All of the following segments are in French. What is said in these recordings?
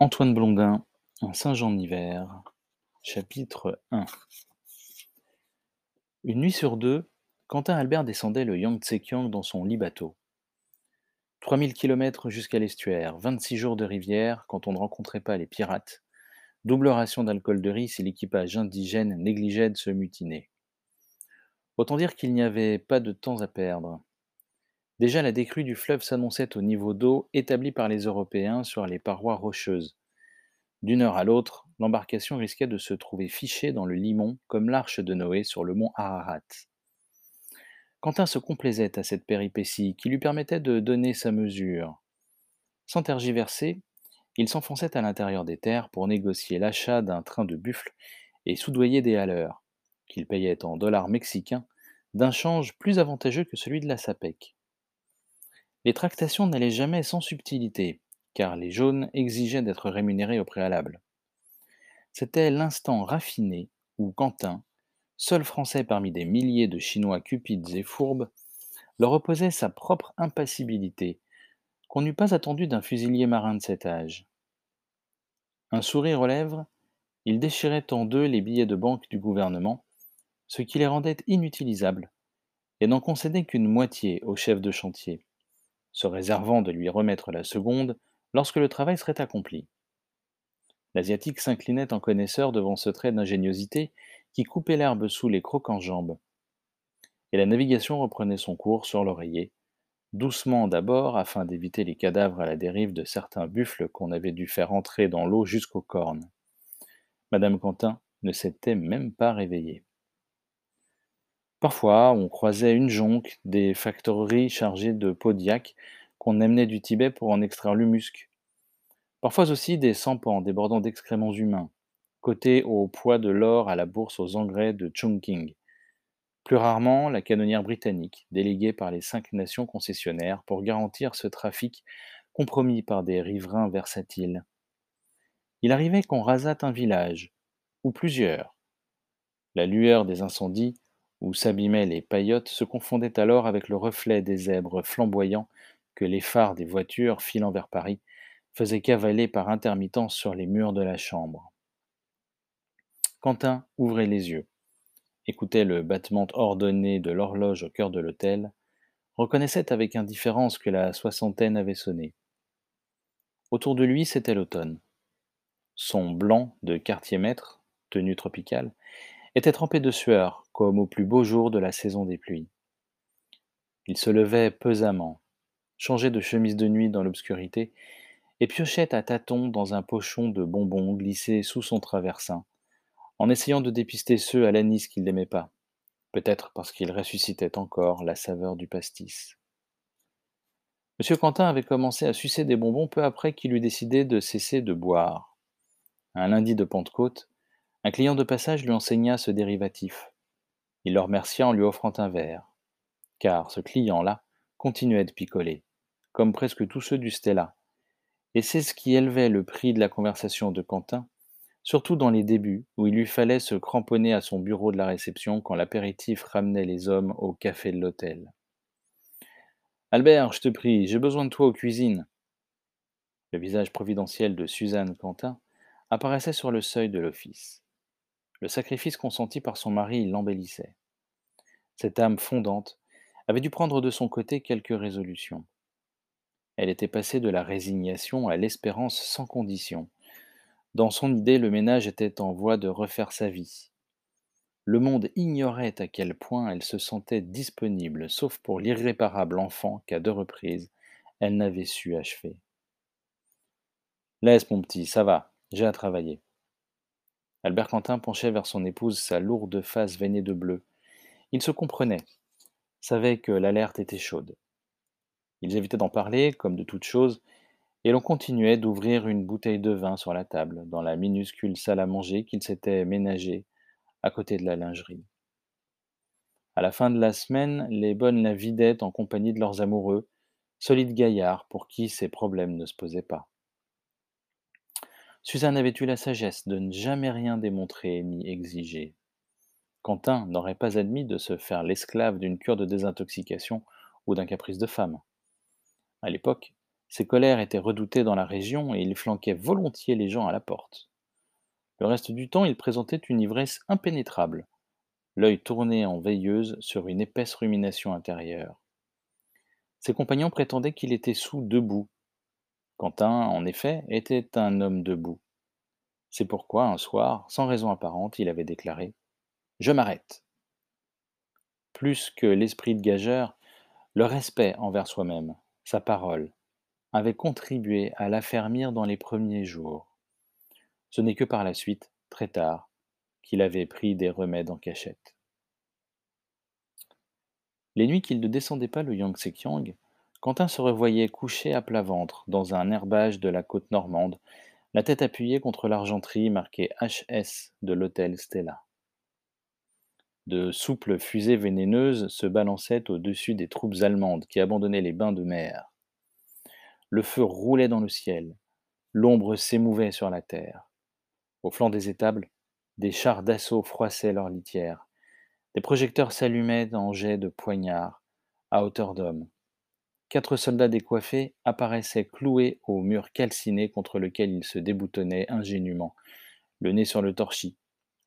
Antoine Blondin, Un Saint-Jean d'hiver, chapitre 1 Une nuit sur deux, Quentin Albert descendait le Yangtze-Kiang dans son lit bateau. 3000 km jusqu'à l'estuaire, 26 jours de rivière quand on ne rencontrait pas les pirates, double ration d'alcool de riz si l'équipage indigène négligeait de se mutiner. Autant dire qu'il n'y avait pas de temps à perdre. Déjà, la décrue du fleuve s'annonçait au niveau d'eau établi par les Européens sur les parois rocheuses. D'une heure à l'autre, l'embarcation risquait de se trouver fichée dans le limon comme l'arche de Noé sur le mont Ararat. Quentin se complaisait à cette péripétie qui lui permettait de donner sa mesure. Sans tergiverser, il s'enfonçait à l'intérieur des terres pour négocier l'achat d'un train de buffle et soudoyer des haleurs, qu'il payait en dollars mexicains, d'un change plus avantageux que celui de la SAPEC. Les tractations n'allaient jamais sans subtilité, car les jaunes exigeaient d'être rémunérés au préalable. C'était l'instant raffiné où Quentin, seul Français parmi des milliers de Chinois cupides et fourbes, leur opposait sa propre impassibilité, qu'on n'eût pas attendu d'un fusilier marin de cet âge. Un sourire aux lèvres, il déchirait en deux les billets de banque du gouvernement, ce qui les rendait inutilisables, et n'en concédait qu'une moitié au chef de chantier se réservant de lui remettre la seconde lorsque le travail serait accompli. L'Asiatique s'inclinait en connaisseur devant ce trait d'ingéniosité qui coupait l'herbe sous les crocs jambes. Et la navigation reprenait son cours sur l'oreiller, doucement d'abord afin d'éviter les cadavres à la dérive de certains buffles qu'on avait dû faire entrer dans l'eau jusqu'aux cornes. Madame Quentin ne s'était même pas réveillée. Parfois, on croisait une jonque, des factoreries chargées de podiaques qu'on amenait du Tibet pour en extraire l'humusque. Parfois aussi des sampans débordant d'excréments humains, cotés au poids de l'or à la bourse aux engrais de Chongqing. Plus rarement, la canonnière britannique, déléguée par les cinq nations concessionnaires pour garantir ce trafic compromis par des riverains versatiles. Il arrivait qu'on rasât un village, ou plusieurs. La lueur des incendies où s'abîmaient les paillotes se confondait alors avec le reflet des zèbres flamboyants que les phares des voitures filant vers Paris faisaient cavaler par intermittence sur les murs de la chambre. Quentin ouvrait les yeux, écoutait le battement ordonné de l'horloge au cœur de l'hôtel, reconnaissait avec indifférence que la soixantaine avait sonné. Autour de lui, c'était l'automne. Son blanc de quartier-maître, tenue tropicale, était trempé de sueur, comme au plus beau jour de la saison des pluies. Il se levait pesamment, changeait de chemise de nuit dans l'obscurité, et piochait à tâtons dans un pochon de bonbons glissé sous son traversin, en essayant de dépister ceux à l'anis qu'il n'aimait pas, peut-être parce qu'il ressuscitait encore la saveur du pastis. Monsieur Quentin avait commencé à sucer des bonbons peu après qu'il eut décidé de cesser de boire. Un lundi de Pentecôte, un client de passage lui enseigna ce dérivatif. Il le remercia en lui offrant un verre. Car ce client-là continuait de picoler, comme presque tous ceux du Stella. Et c'est ce qui élevait le prix de la conversation de Quentin, surtout dans les débuts, où il lui fallait se cramponner à son bureau de la réception quand l'apéritif ramenait les hommes au café de l'hôtel. Albert, je te prie, j'ai besoin de toi aux cuisines. Le visage providentiel de Suzanne Quentin apparaissait sur le seuil de l'office. Le sacrifice consenti par son mari l'embellissait. Cette âme fondante avait dû prendre de son côté quelques résolutions. Elle était passée de la résignation à l'espérance sans condition. Dans son idée, le ménage était en voie de refaire sa vie. Le monde ignorait à quel point elle se sentait disponible, sauf pour l'irréparable enfant qu'à deux reprises elle n'avait su achever. Laisse mon petit, ça va, j'ai à travailler. Albert Quentin penchait vers son épouse sa lourde face veinée de bleu. Ils se comprenaient, savaient que l'alerte était chaude. Ils évitaient d'en parler, comme de toute chose, et l'on continuait d'ouvrir une bouteille de vin sur la table, dans la minuscule salle à manger qu'ils s'étaient ménagée à côté de la lingerie. À la fin de la semaine, les bonnes la vidaient en compagnie de leurs amoureux, solides gaillards pour qui ces problèmes ne se posaient pas. Suzanne avait eu la sagesse de ne jamais rien démontrer ni exiger. Quentin n'aurait pas admis de se faire l'esclave d'une cure de désintoxication ou d'un caprice de femme. À l'époque, Ses colères étaient redoutées dans la région et il flanquait volontiers les gens à la porte. Le reste du temps, il présentait une ivresse impénétrable, l'œil tourné en veilleuse sur une épaisse rumination intérieure. Ses compagnons prétendaient qu'il était sous debout. Quentin, en effet, était un homme debout. C'est pourquoi, un soir, sans raison apparente, il avait déclaré Je m'arrête. Plus que l'esprit de gageur, le respect envers soi-même, sa parole, avait contribué à l'affermir dans les premiers jours. Ce n'est que par la suite, très tard, qu'il avait pris des remèdes en cachette. Les nuits qu'il ne descendait pas le Yangtze-Kiang, Quentin se revoyait couché à plat ventre dans un herbage de la côte normande, la tête appuyée contre l'argenterie marquée HS de l'hôtel Stella. De souples fusées vénéneuses se balançaient au-dessus des troupes allemandes qui abandonnaient les bains de mer. Le feu roulait dans le ciel, l'ombre s'émouvait sur la terre. Au flanc des étables, des chars d'assaut froissaient leurs litières. Des projecteurs s'allumaient en jets de poignards, à hauteur d'homme. Quatre soldats décoiffés apparaissaient cloués au mur calciné contre lequel ils se déboutonnaient ingénument, le nez sur le torchis,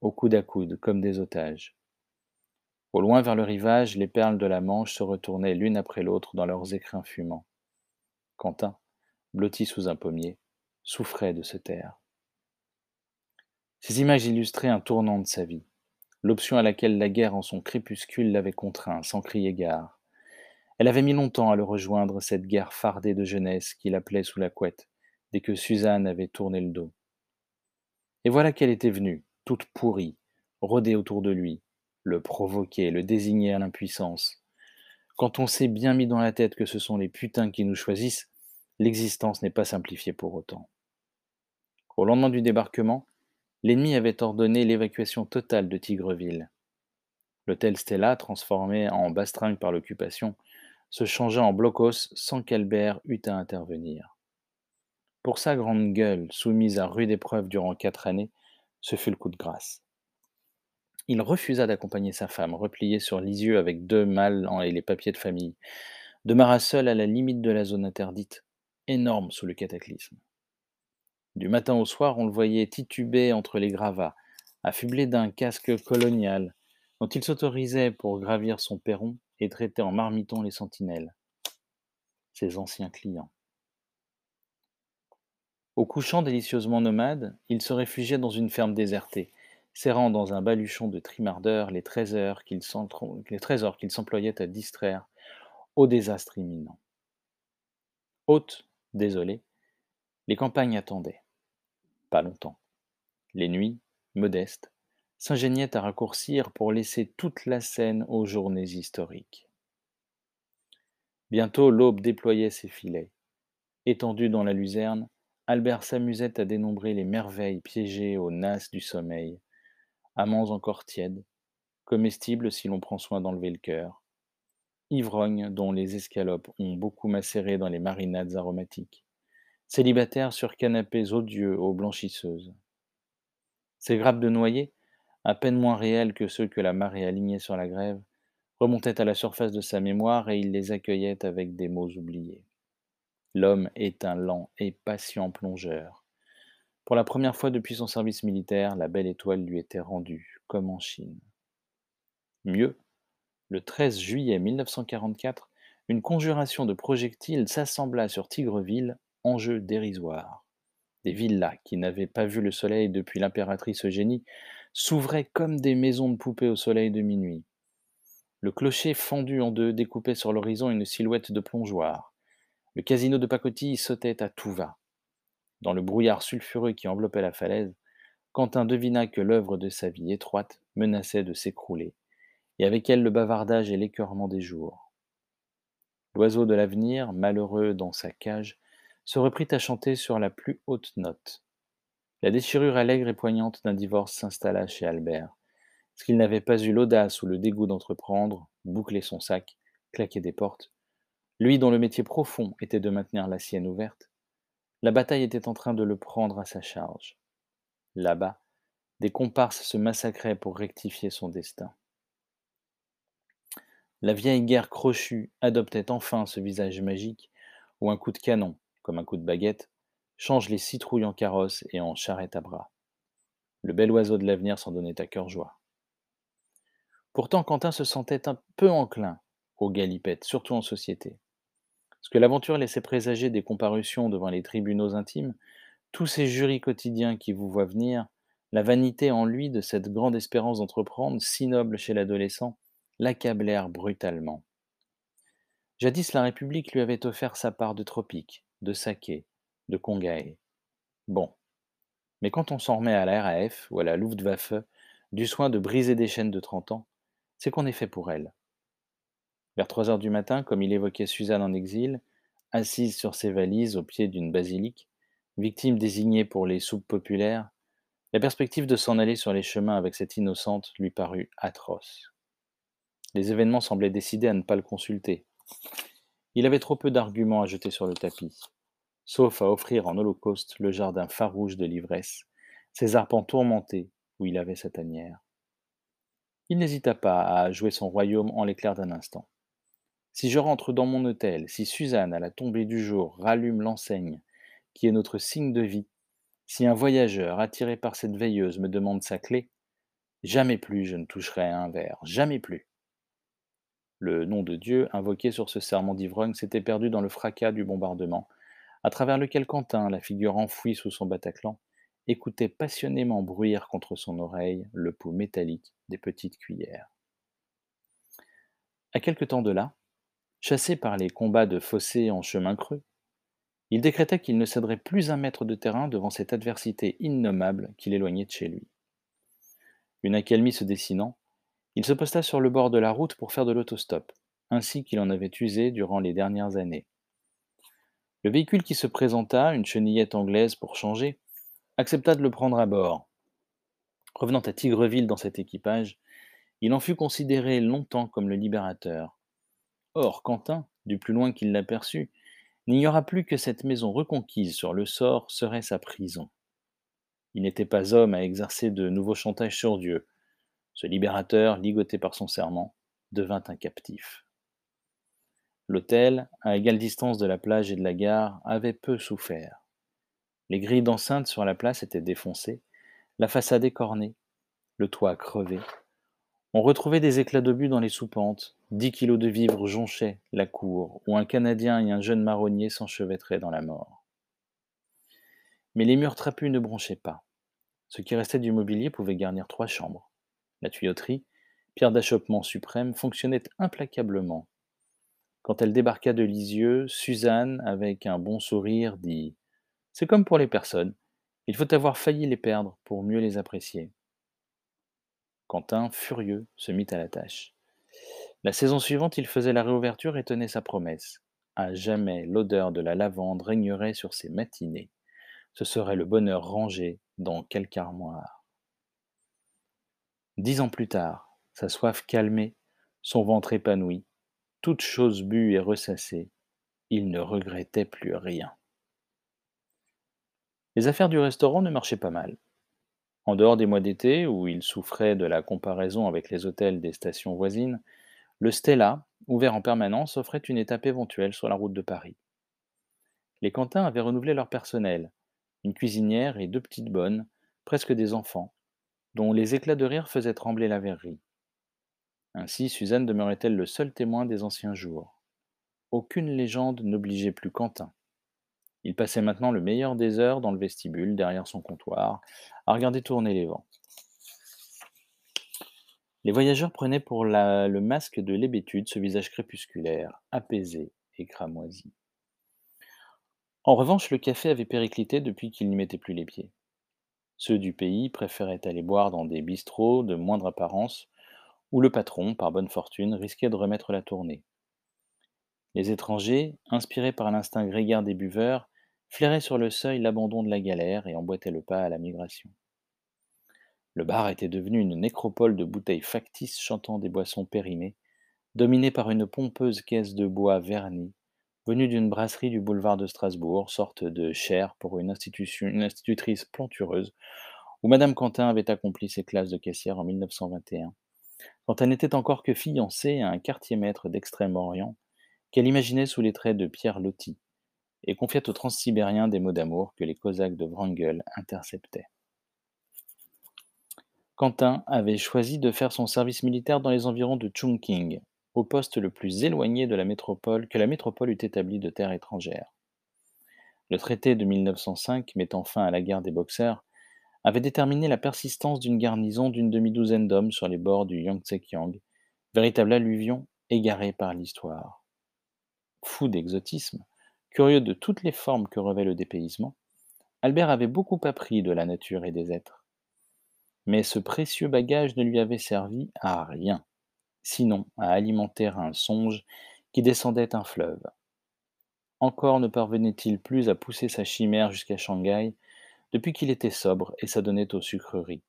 au coude à coude, comme des otages. Au loin vers le rivage, les perles de la Manche se retournaient l'une après l'autre dans leurs écrins fumants. Quentin, blotti sous un pommier, souffrait de se taire. Ces images illustraient un tournant de sa vie, l'option à laquelle la guerre en son crépuscule l'avait contraint, sans crier gare. Elle avait mis longtemps à le rejoindre, cette guerre fardée de jeunesse qu'il appelait sous la couette, dès que Suzanne avait tourné le dos. Et voilà qu'elle était venue, toute pourrie, rôder autour de lui, le provoquer, le désigner à l'impuissance. Quand on s'est bien mis dans la tête que ce sont les putains qui nous choisissent, l'existence n'est pas simplifiée pour autant. Au lendemain du débarquement, L'ennemi avait ordonné l'évacuation totale de Tigreville. L'hôtel Stella, transformé en bastringue par l'occupation, se changea en blocos sans qu'Albert eût à intervenir. Pour sa grande gueule, soumise à rude épreuve durant quatre années, ce fut le coup de grâce. Il refusa d'accompagner sa femme, repliée sur Lisieux avec deux mâles et les papiers de famille, demeura seul à la limite de la zone interdite, énorme sous le cataclysme. Du matin au soir, on le voyait tituber entre les gravats, affublé d'un casque colonial, dont il s'autorisait pour gravir son perron et traiter en marmiton les sentinelles, ses anciens clients. Au couchant délicieusement nomade, il se réfugiait dans une ferme désertée, serrant dans un baluchon de trimardeur les trésors qu'il s'employait à distraire au désastre imminent. Hôte, désolé, les campagnes attendaient. Pas longtemps. Les nuits, modestes, s'ingéniaient à raccourcir pour laisser toute la scène aux journées historiques. Bientôt l'aube déployait ses filets. Étendu dans la luzerne, Albert s'amusait à dénombrer les merveilles piégées aux nasses du sommeil, amants encore tièdes, comestibles si l'on prend soin d'enlever le cœur, ivrognes dont les escalopes ont beaucoup macéré dans les marinades aromatiques, célibataires sur canapés odieux aux blanchisseuses. Ces grappes de noyer, à peine moins réels que ceux que la marée alignait sur la grève, remontaient à la surface de sa mémoire et il les accueillait avec des mots oubliés. L'homme est un lent et patient plongeur. Pour la première fois depuis son service militaire, la belle étoile lui était rendue, comme en Chine. Mieux, le 13 juillet 1944, une conjuration de projectiles s'assembla sur Tigreville enjeu dérisoire. Des villas qui n'avaient pas vu le soleil depuis l'impératrice Eugénie s'ouvraient comme des maisons de poupées au soleil de minuit. Le clocher fendu en deux découpait sur l'horizon une silhouette de plongeoir. Le casino de pacotille sautait à tout va. Dans le brouillard sulfureux qui enveloppait la falaise, Quentin devina que l'œuvre de sa vie étroite menaçait de s'écrouler, et avec elle le bavardage et l'écœurement des jours. L'oiseau de l'avenir, malheureux dans sa cage, se reprit à chanter sur la plus haute note. La déchirure allègre et poignante d'un divorce s'installa chez Albert. Ce qu'il n'avait pas eu l'audace ou le dégoût d'entreprendre, boucler son sac, claquer des portes, lui dont le métier profond était de maintenir la sienne ouverte, la bataille était en train de le prendre à sa charge. Là-bas, des comparses se massacraient pour rectifier son destin. La vieille guerre crochue adoptait enfin ce visage magique où un coup de canon, comme un coup de baguette, change les citrouilles en carrosse et en charrette à bras. Le bel oiseau de l'avenir s'en donnait à cœur joie. Pourtant, Quentin se sentait un peu enclin aux galipettes, surtout en société. Ce que l'aventure laissait présager des comparutions devant les tribunaux intimes, tous ces jurys quotidiens qui vous voient venir, la vanité en lui de cette grande espérance d'entreprendre, si noble chez l'adolescent, l'accablèrent brutalement. Jadis, la République lui avait offert sa part de tropiques, de saké, de congae. Bon. Mais quand on s'en remet à la RAF ou à la Luftwaffe, du soin de briser des chaînes de 30 ans, c'est qu'on est fait pour elle. Vers 3 heures du matin, comme il évoquait Suzanne en exil, assise sur ses valises au pied d'une basilique, victime désignée pour les soupes populaires, la perspective de s'en aller sur les chemins avec cette innocente lui parut atroce. Les événements semblaient décidés à ne pas le consulter. Il avait trop peu d'arguments à jeter sur le tapis, sauf à offrir en holocauste le jardin farouche de l'ivresse, ses arpents tourmentés où il avait sa tanière. Il n'hésita pas à jouer son royaume en l'éclair d'un instant. Si je rentre dans mon hôtel, si Suzanne, à la tombée du jour, rallume l'enseigne, qui est notre signe de vie, si un voyageur attiré par cette veilleuse me demande sa clé, jamais plus je ne toucherai à un verre, jamais plus. Le nom de Dieu, invoqué sur ce serment d'ivrogne, s'était perdu dans le fracas du bombardement, à travers lequel Quentin, la figure enfouie sous son Bataclan, écoutait passionnément bruire contre son oreille le pouls métallique des petites cuillères. À quelque temps de là, chassé par les combats de fossés en chemin creux, il décréta qu'il ne céderait plus un mètre de terrain devant cette adversité innommable qui l'éloignait de chez lui. Une accalmie se dessinant, il se posta sur le bord de la route pour faire de l'autostop, ainsi qu'il en avait usé durant les dernières années. Le véhicule qui se présenta, une chenillette anglaise pour changer, accepta de le prendre à bord. Revenant à Tigreville dans cet équipage, il en fut considéré longtemps comme le libérateur. Or, Quentin, du plus loin qu'il l'aperçut, N'ignora plus que cette maison reconquise sur le sort serait sa prison. Il n'était pas homme à exercer de nouveaux chantages sur Dieu. Ce libérateur, ligoté par son serment, devint un captif. L'hôtel, à égale distance de la plage et de la gare, avait peu souffert. Les grilles d'enceinte sur la place étaient défoncées, la façade écornée, le toit crevé. On retrouvait des éclats d'obus dans les soupentes, Dix kilos de vivres jonchaient la cour, où un Canadien et un jeune marronnier s'enchevêtraient dans la mort. Mais les murs trapus ne bronchaient pas. Ce qui restait du mobilier pouvait garnir trois chambres. La tuyauterie, pierre d'achoppement suprême, fonctionnait implacablement. Quand elle débarqua de Lisieux, Suzanne, avec un bon sourire, dit C'est comme pour les personnes, il faut avoir failli les perdre pour mieux les apprécier. Quentin, furieux, se mit à la tâche. La saison suivante, il faisait la réouverture et tenait sa promesse. À jamais l'odeur de la lavande régnerait sur ses matinées. Ce serait le bonheur rangé dans quelque armoire. Dix ans plus tard, sa soif calmée, son ventre épanoui, toute chose bue et ressassée, il ne regrettait plus rien. Les affaires du restaurant ne marchaient pas mal. En dehors des mois d'été, où il souffrait de la comparaison avec les hôtels des stations voisines, le Stella, ouvert en permanence, offrait une étape éventuelle sur la route de Paris. Les Quentins avaient renouvelé leur personnel, une cuisinière et deux petites bonnes, presque des enfants, dont les éclats de rire faisaient trembler la verrerie. Ainsi Suzanne demeurait-elle le seul témoin des anciens jours. Aucune légende n'obligeait plus Quentin. Il passait maintenant le meilleur des heures dans le vestibule, derrière son comptoir, à regarder tourner les vents. Les voyageurs prenaient pour le masque de l'hébétude ce visage crépusculaire, apaisé et cramoisi. En revanche, le café avait périclité depuis qu'il n'y mettait plus les pieds. Ceux du pays préféraient aller boire dans des bistrots de moindre apparence, où le patron, par bonne fortune, risquait de remettre la tournée. Les étrangers, inspirés par l'instinct grégaire des buveurs, flairaient sur le seuil l'abandon de la galère et emboîtaient le pas à la migration. Le bar était devenu une nécropole de bouteilles factices chantant des boissons périmées, dominée par une pompeuse caisse de bois verni, venue d'une brasserie du boulevard de Strasbourg, sorte de chair pour une, une institutrice plantureuse, où Madame Quentin avait accompli ses classes de caissière en 1921, quand elle n'était encore que fiancée à un quartier-maître d'Extrême-Orient, qu'elle imaginait sous les traits de Pierre Loti, et confiait aux transsibériens des mots d'amour que les Cosaques de Wrangel interceptaient. Quentin avait choisi de faire son service militaire dans les environs de Chungking, au poste le plus éloigné de la métropole que la métropole eût établi de terre étrangère. Le traité de 1905, mettant fin à la guerre des Boxers, avait déterminé la persistance d'une garnison d'une demi-douzaine d'hommes sur les bords du Yangtze-Kiang, véritable alluvion égarée par l'histoire. Fou d'exotisme, curieux de toutes les formes que revêt le dépaysement, Albert avait beaucoup appris de la nature et des êtres. Mais ce précieux bagage ne lui avait servi à rien, sinon à alimenter un songe qui descendait un fleuve. Encore ne parvenait-il plus à pousser sa chimère jusqu'à Shanghai depuis qu'il était sobre et s'adonnait aux sucreries.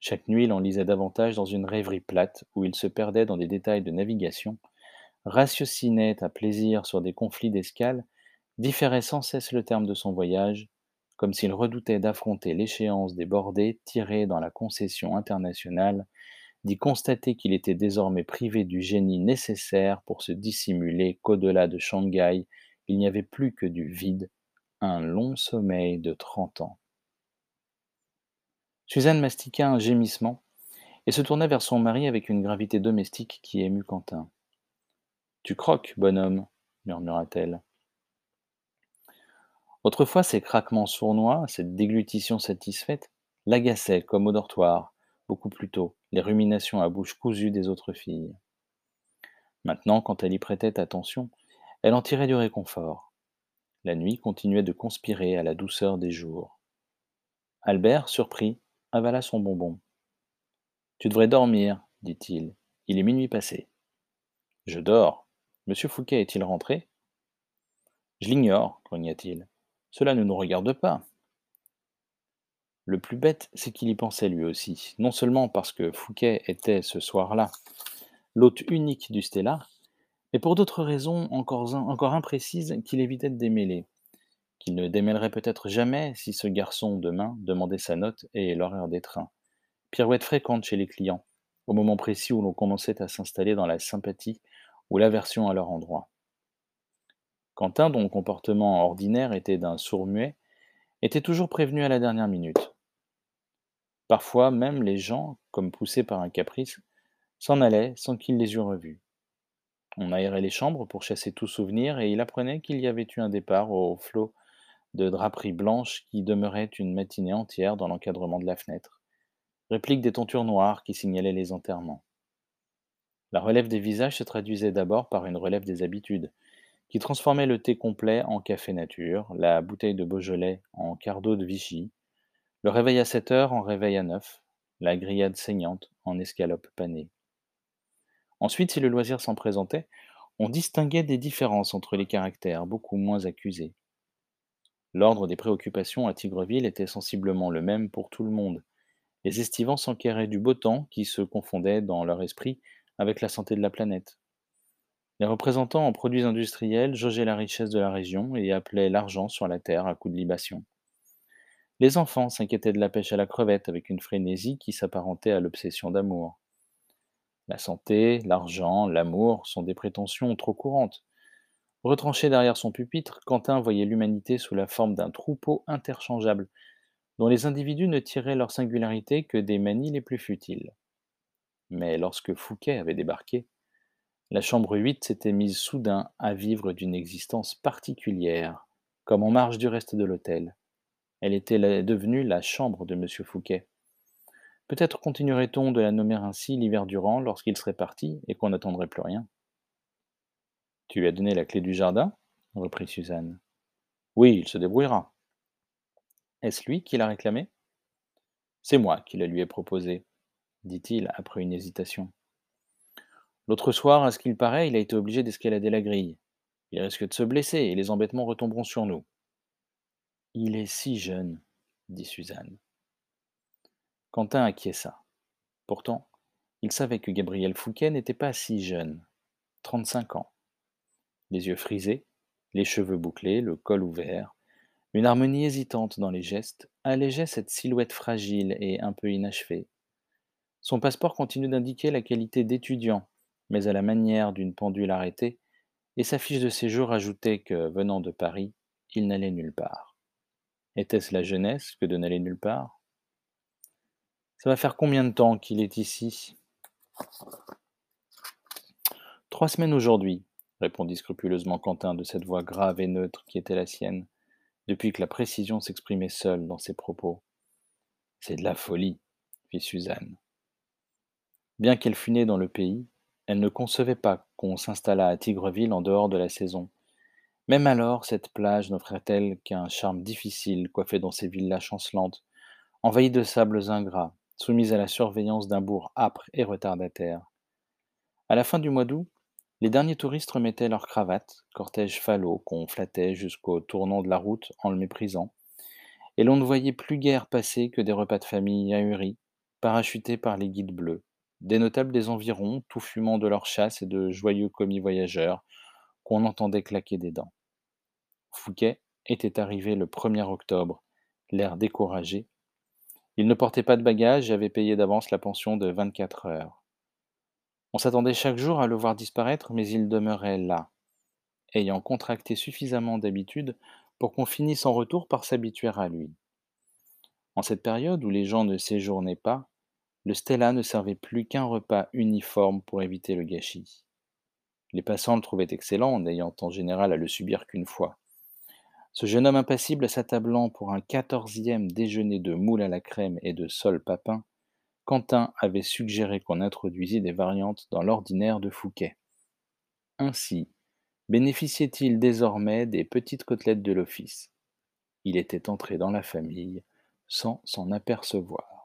Chaque nuit, il en lisait davantage dans une rêverie plate où il se perdait dans des détails de navigation, ratiocinait à plaisir sur des conflits d'escale, différait sans cesse le terme de son voyage, comme s'il redoutait d'affronter l'échéance des bordées tirées dans la concession internationale, d'y constater qu'il était désormais privé du génie nécessaire pour se dissimuler qu'au-delà de Shanghai, il n'y avait plus que du vide, un long sommeil de trente ans. Suzanne mastiqua un gémissement et se tourna vers son mari avec une gravité domestique qui émut Quentin. Tu croques, bonhomme, murmura-t-elle. Autrefois, ces craquements sournois, cette déglutition satisfaite, l'agaçaient comme au dortoir, beaucoup plus tôt, les ruminations à bouche cousue des autres filles. Maintenant, quand elle y prêtait attention, elle en tirait du réconfort. La nuit continuait de conspirer à la douceur des jours. Albert, surpris, avala son bonbon. Tu devrais dormir, dit-il. Il est minuit passé. Je dors. Monsieur Fouquet est-il rentré? Je l'ignore, grogna-t-il. Cela ne nous regarde pas. Le plus bête, c'est qu'il y pensait lui aussi, non seulement parce que Fouquet était ce soir-là l'hôte unique du Stella, mais pour d'autres raisons encore, encore imprécises qu'il évitait de démêler, qu'il ne démêlerait peut-être jamais si ce garçon demain demandait sa note et l'horaire des trains. Pirouette fréquente chez les clients, au moment précis où l'on commençait à s'installer dans la sympathie ou l'aversion à leur endroit. Quentin, dont le comportement ordinaire était d'un sourd-muet, était toujours prévenu à la dernière minute. Parfois même les gens, comme poussés par un caprice, s'en allaient sans qu'il les eût revus. On aérait les chambres pour chasser tout souvenir et il apprenait qu'il y avait eu un départ au flot de draperies blanches qui demeurait une matinée entière dans l'encadrement de la fenêtre. Réplique des tontures noires qui signalaient les enterrements. La relève des visages se traduisait d'abord par une relève des habitudes, qui transformait le thé complet en café nature, la bouteille de Beaujolais en d'eau de Vichy, le réveil à 7 heures en réveil à 9, la grillade saignante en escalope panée. Ensuite, si le loisir s'en présentait, on distinguait des différences entre les caractères, beaucoup moins accusés. L'ordre des préoccupations à Tigreville était sensiblement le même pour tout le monde. Les estivants s'enquéraient du beau temps qui se confondait dans leur esprit avec la santé de la planète. Les représentants en produits industriels jaugeaient la richesse de la région et appelaient l'argent sur la terre à coups de libation. Les enfants s'inquiétaient de la pêche à la crevette avec une frénésie qui s'apparentait à l'obsession d'amour. La santé, l'argent, l'amour sont des prétentions trop courantes. Retranché derrière son pupitre, Quentin voyait l'humanité sous la forme d'un troupeau interchangeable, dont les individus ne tiraient leur singularité que des manies les plus futiles. Mais lorsque Fouquet avait débarqué, la chambre 8 s'était mise soudain à vivre d'une existence particulière, comme en marge du reste de l'hôtel. Elle était devenue la chambre de M. Fouquet. Peut-être continuerait-on de la nommer ainsi l'hiver durant lorsqu'il serait parti et qu'on n'attendrait plus rien. Tu lui as donné la clé du jardin? reprit Suzanne. Oui, il se débrouillera. Est-ce lui qui l'a réclamé C'est moi qui la lui ai proposé, dit-il après une hésitation. L'autre soir, à ce qu'il paraît, il a été obligé d'escalader la grille. Il risque de se blesser et les embêtements retomberont sur nous. Il est si jeune, dit Suzanne. Quentin acquiesça. Pourtant, il savait que Gabriel Fouquet n'était pas si jeune, trente-cinq ans. Les yeux frisés, les cheveux bouclés, le col ouvert, une harmonie hésitante dans les gestes allégeait cette silhouette fragile et un peu inachevée. Son passeport continuait d'indiquer la qualité d'étudiant, mais à la manière d'une pendule arrêtée, et sa fiche de séjour ajoutait que, venant de Paris, il n'allait nulle part. Était-ce la jeunesse que de n'aller nulle part? Ça va faire combien de temps qu'il est ici? Trois semaines aujourd'hui, répondit scrupuleusement Quentin de cette voix grave et neutre qui était la sienne, depuis que la précision s'exprimait seule dans ses propos. C'est de la folie, fit Suzanne. Bien qu'elle fût née dans le pays, elle ne concevait pas qu'on s'installât à Tigreville en dehors de la saison. Même alors, cette plage n'offrait-elle qu'un charme difficile, coiffé dans ces villas chancelantes, envahies de sables ingrats, soumises à la surveillance d'un bourg âpre et retardataire. À la fin du mois d'août, les derniers touristes remettaient leurs cravates, cortège falot qu'on flattait jusqu'au tournant de la route en le méprisant, et l'on ne voyait plus guère passer que des repas de famille ahuris, parachutés par les guides bleus, des notables des environs, tout fumant de leur chasse et de joyeux commis voyageurs, qu'on entendait claquer des dents. Fouquet était arrivé le 1er octobre, l'air découragé. Il ne portait pas de bagages et avait payé d'avance la pension de 24 heures. On s'attendait chaque jour à le voir disparaître, mais il demeurait là, ayant contracté suffisamment d'habitude pour qu'on finisse en retour par s'habituer à lui. En cette période où les gens ne séjournaient pas, le Stella ne servait plus qu'un repas uniforme pour éviter le gâchis. Les passants le trouvaient excellent, n'ayant en général à le subir qu'une fois. Ce jeune homme impassible s'attablant pour un quatorzième déjeuner de moules à la crème et de sol papin, Quentin avait suggéré qu'on introduisît des variantes dans l'ordinaire de Fouquet. Ainsi, bénéficiait-il désormais des petites côtelettes de l'office? Il était entré dans la famille sans s'en apercevoir.